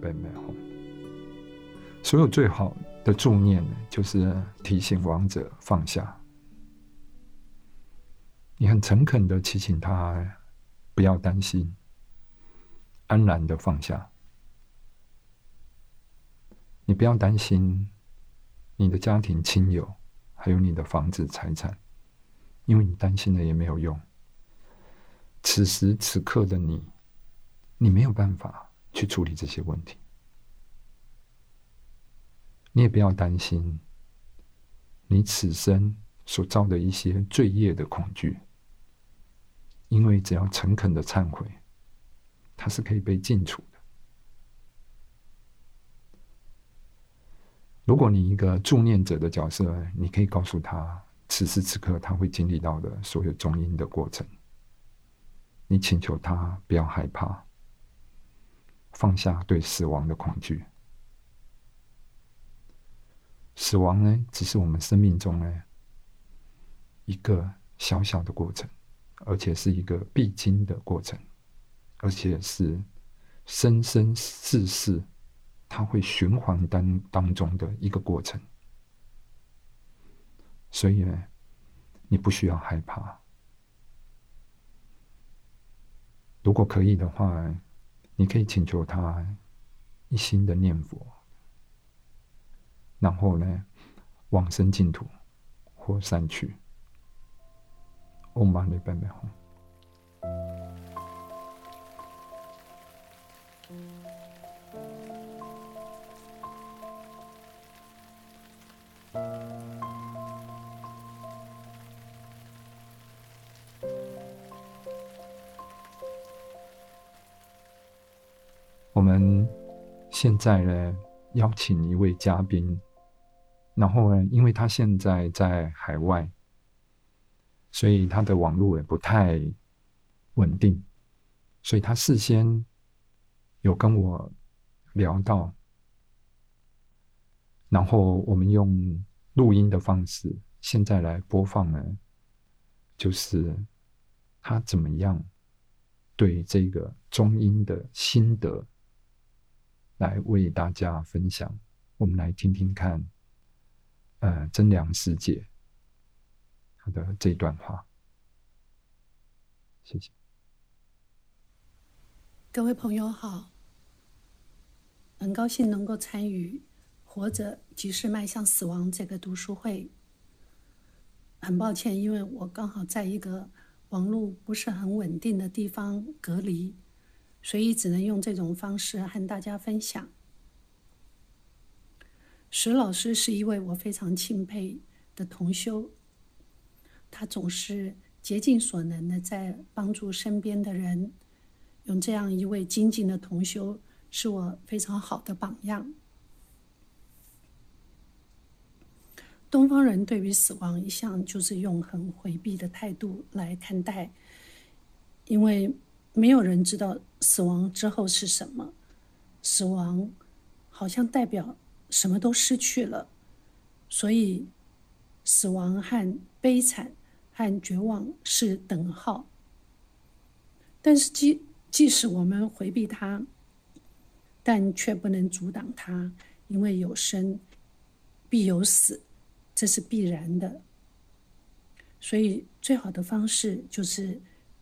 贝贝红。所有最好的助念呢，就是提醒亡者放下。你很诚恳的提醒他，不要担心，安然的放下。你不要担心你的家庭亲友，还有你的房子财产，因为你担心了也没有用。此时此刻的你，你没有办法去处理这些问题。你也不要担心你此生所造的一些罪业的恐惧，因为只要诚恳的忏悔，它是可以被尽除。如果你一个助念者的角色，你可以告诉他，此时此刻他会经历到的所有中阴的过程。你请求他不要害怕，放下对死亡的恐惧。死亡呢，只是我们生命中呢一个小小的过程，而且是一个必经的过程，而且是生生世世。它会循环当当中的一个过程，所以呢，你不需要害怕。如果可以的话，你可以请求他一心的念佛，然后呢，往生净土或散去。Om Mani p a m e 我们现在呢，邀请一位嘉宾，然后呢，因为他现在在海外，所以他的网络也不太稳定，所以他事先有跟我聊到，然后我们用录音的方式，现在来播放呢，就是他怎么样对这个中音的心得。来为大家分享，我们来听听看，呃，真良师姐他的这段话。谢谢。各位朋友好，很高兴能够参与《活着即是迈向死亡》这个读书会。很抱歉，因为我刚好在一个网络不是很稳定的地方隔离。所以只能用这种方式和大家分享。石老师是一位我非常钦佩的同修，他总是竭尽所能的在帮助身边的人。用这样一位精进的同修，是我非常好的榜样。东方人对于死亡一向就是用很回避的态度来看待，因为。没有人知道死亡之后是什么，死亡好像代表什么都失去了，所以死亡和悲惨和绝望是等号。但是即即使我们回避它，但却不能阻挡它，因为有生必有死，这是必然的。所以最好的方式就是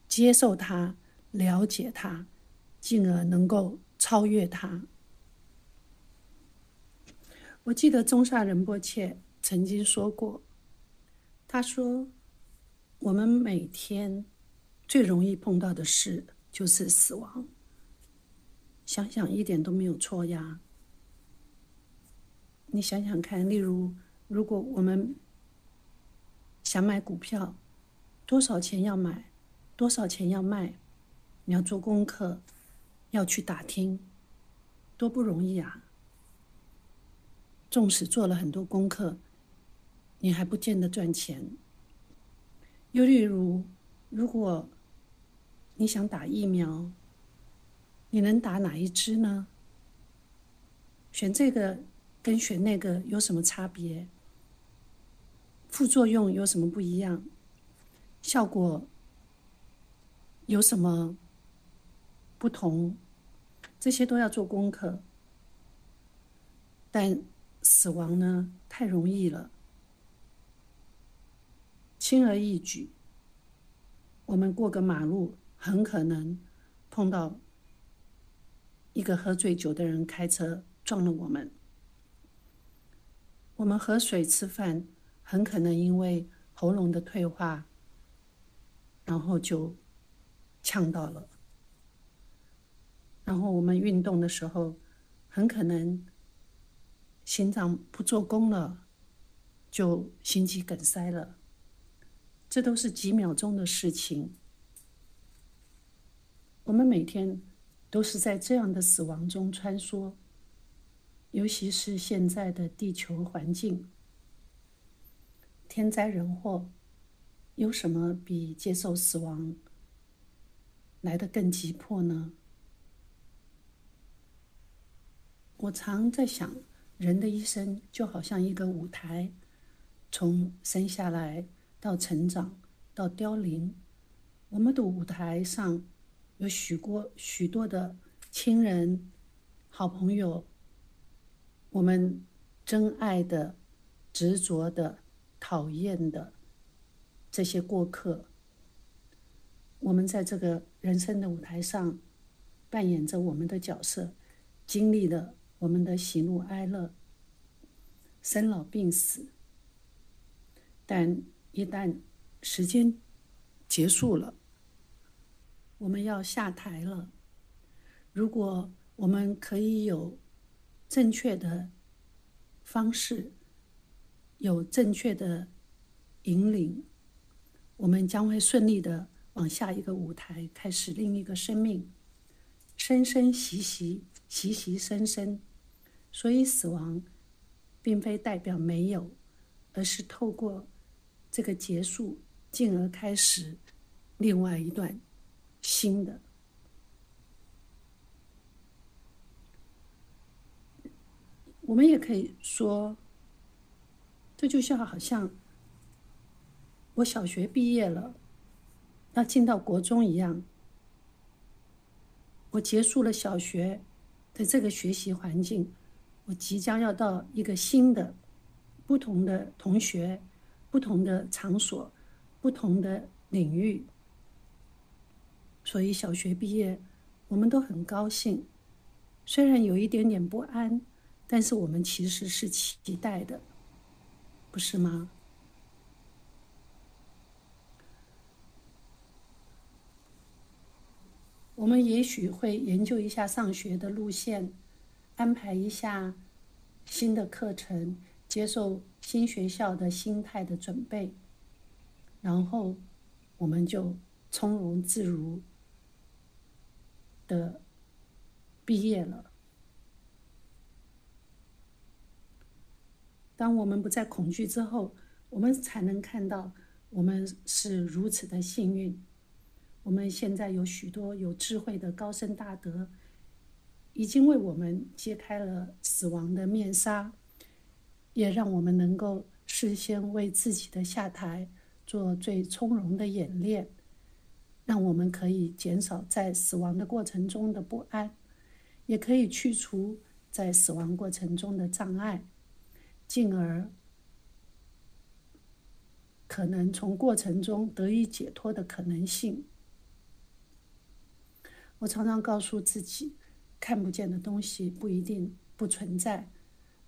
接受它。了解它，进而能够超越他。我记得中萨仁波切曾经说过，他说：“我们每天最容易碰到的事就是死亡。”想想一点都没有错呀。你想想看，例如，如果我们想买股票，多少钱要买，多少钱要卖？你要做功课，要去打听，多不容易啊！纵使做了很多功课，你还不见得赚钱。又例如，如果你想打疫苗，你能打哪一支呢？选这个跟选那个有什么差别？副作用有什么不一样？效果有什么？不同，这些都要做功课。但死亡呢，太容易了，轻而易举。我们过个马路，很可能碰到一个喝醉酒的人开车撞了我们。我们喝水吃饭，很可能因为喉咙的退化，然后就呛到了。然后我们运动的时候，很可能心脏不做功了，就心肌梗塞了。这都是几秒钟的事情。我们每天都是在这样的死亡中穿梭，尤其是现在的地球环境，天灾人祸，有什么比接受死亡来的更急迫呢？我常在想，人的一生就好像一个舞台，从生下来。到成长，到凋零，我们的舞台上有许多许多的亲人、好朋友，我们真爱的、执着的、讨厌的这些过客。我们在这个人生的舞台上扮演着我们的角色，经历了我们的喜怒哀乐、生老病死，但。一旦时间结束了，我们要下台了。如果我们可以有正确的方式，有正确的引领，我们将会顺利的往下一个舞台开始另一个生命。生生息息，息息生生。所以，死亡并非代表没有，而是透过。这个结束，进而开始另外一段新的。我们也可以说，这就像好像我小学毕业了，要进到国中一样。我结束了小学的这个学习环境，我即将要到一个新的、不同的同学。不同的场所，不同的领域，所以小学毕业，我们都很高兴。虽然有一点点不安，但是我们其实是期待的，不是吗？我们也许会研究一下上学的路线，安排一下新的课程。接受新学校的心态的准备，然后我们就从容自如的毕业了。当我们不再恐惧之后，我们才能看到我们是如此的幸运。我们现在有许多有智慧的高僧大德，已经为我们揭开了死亡的面纱。也让我们能够事先为自己的下台做最从容的演练，让我们可以减少在死亡的过程中的不安，也可以去除在死亡过程中的障碍，进而可能从过程中得以解脱的可能性。我常常告诉自己，看不见的东西不一定不存在。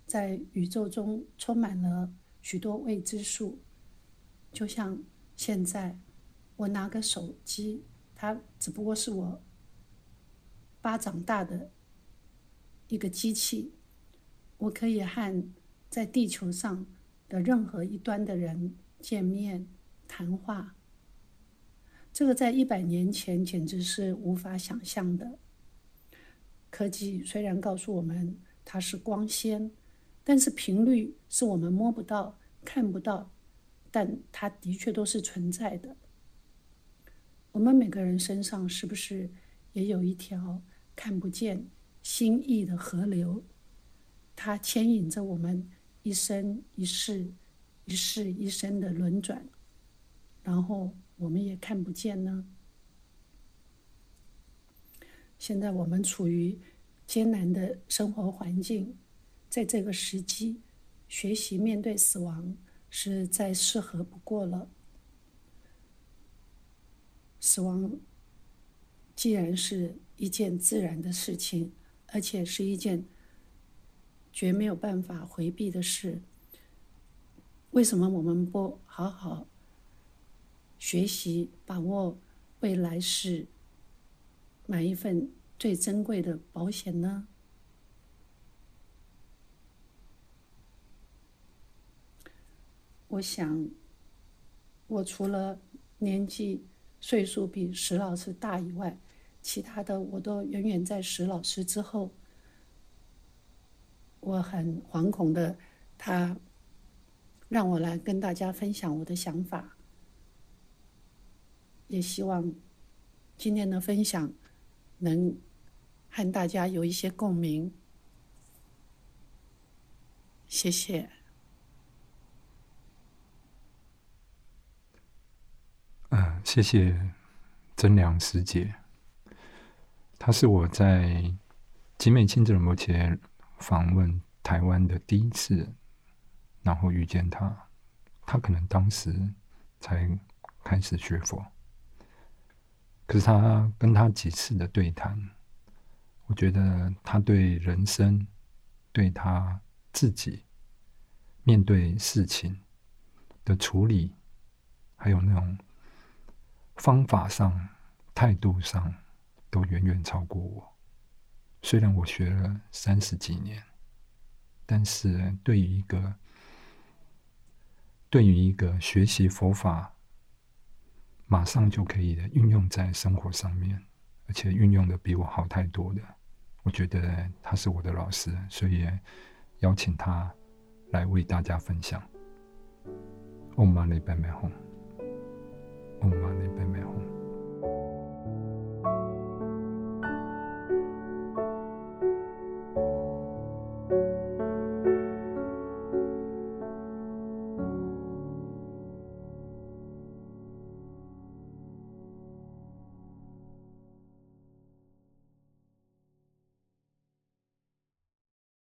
在宇宙中充满了许多未知数，就像现在我拿个手机，它只不过是我巴掌大的一个机器，我可以和在地球上的任何一端的人见面谈话。这个在一百年前简直是无法想象的。科技虽然告诉我们它是光纤。但是频率是我们摸不到、看不到，但它的确都是存在的。我们每个人身上是不是也有一条看不见、心意的河流？它牵引着我们一生一世、一世一生的轮转，然后我们也看不见呢？现在我们处于艰难的生活环境。在这个时机，学习面对死亡是再适合不过了。死亡既然是一件自然的事情，而且是一件绝没有办法回避的事，为什么我们不好好学习、把握未来是，买一份最珍贵的保险呢？我想，我除了年纪、岁数比石老师大以外，其他的我都远远在石老师之后。我很惶恐的，他让我来跟大家分享我的想法，也希望今天的分享能和大家有一些共鸣。谢谢。嗯，谢谢真良师姐，她是我在集美亲子摩羯访问台湾的第一次，然后遇见他，他可能当时才开始学佛，可是他跟他几次的对谈，我觉得他对人生、对他自己面对事情的处理，还有那种。方法上、态度上都远远超过我。虽然我学了三十几年，但是对于一个对于一个学习佛法，马上就可以运用在生活上面，而且运用的比我好太多的，我觉得他是我的老师，所以邀请他来为大家分享。Om Mani Padme Hum。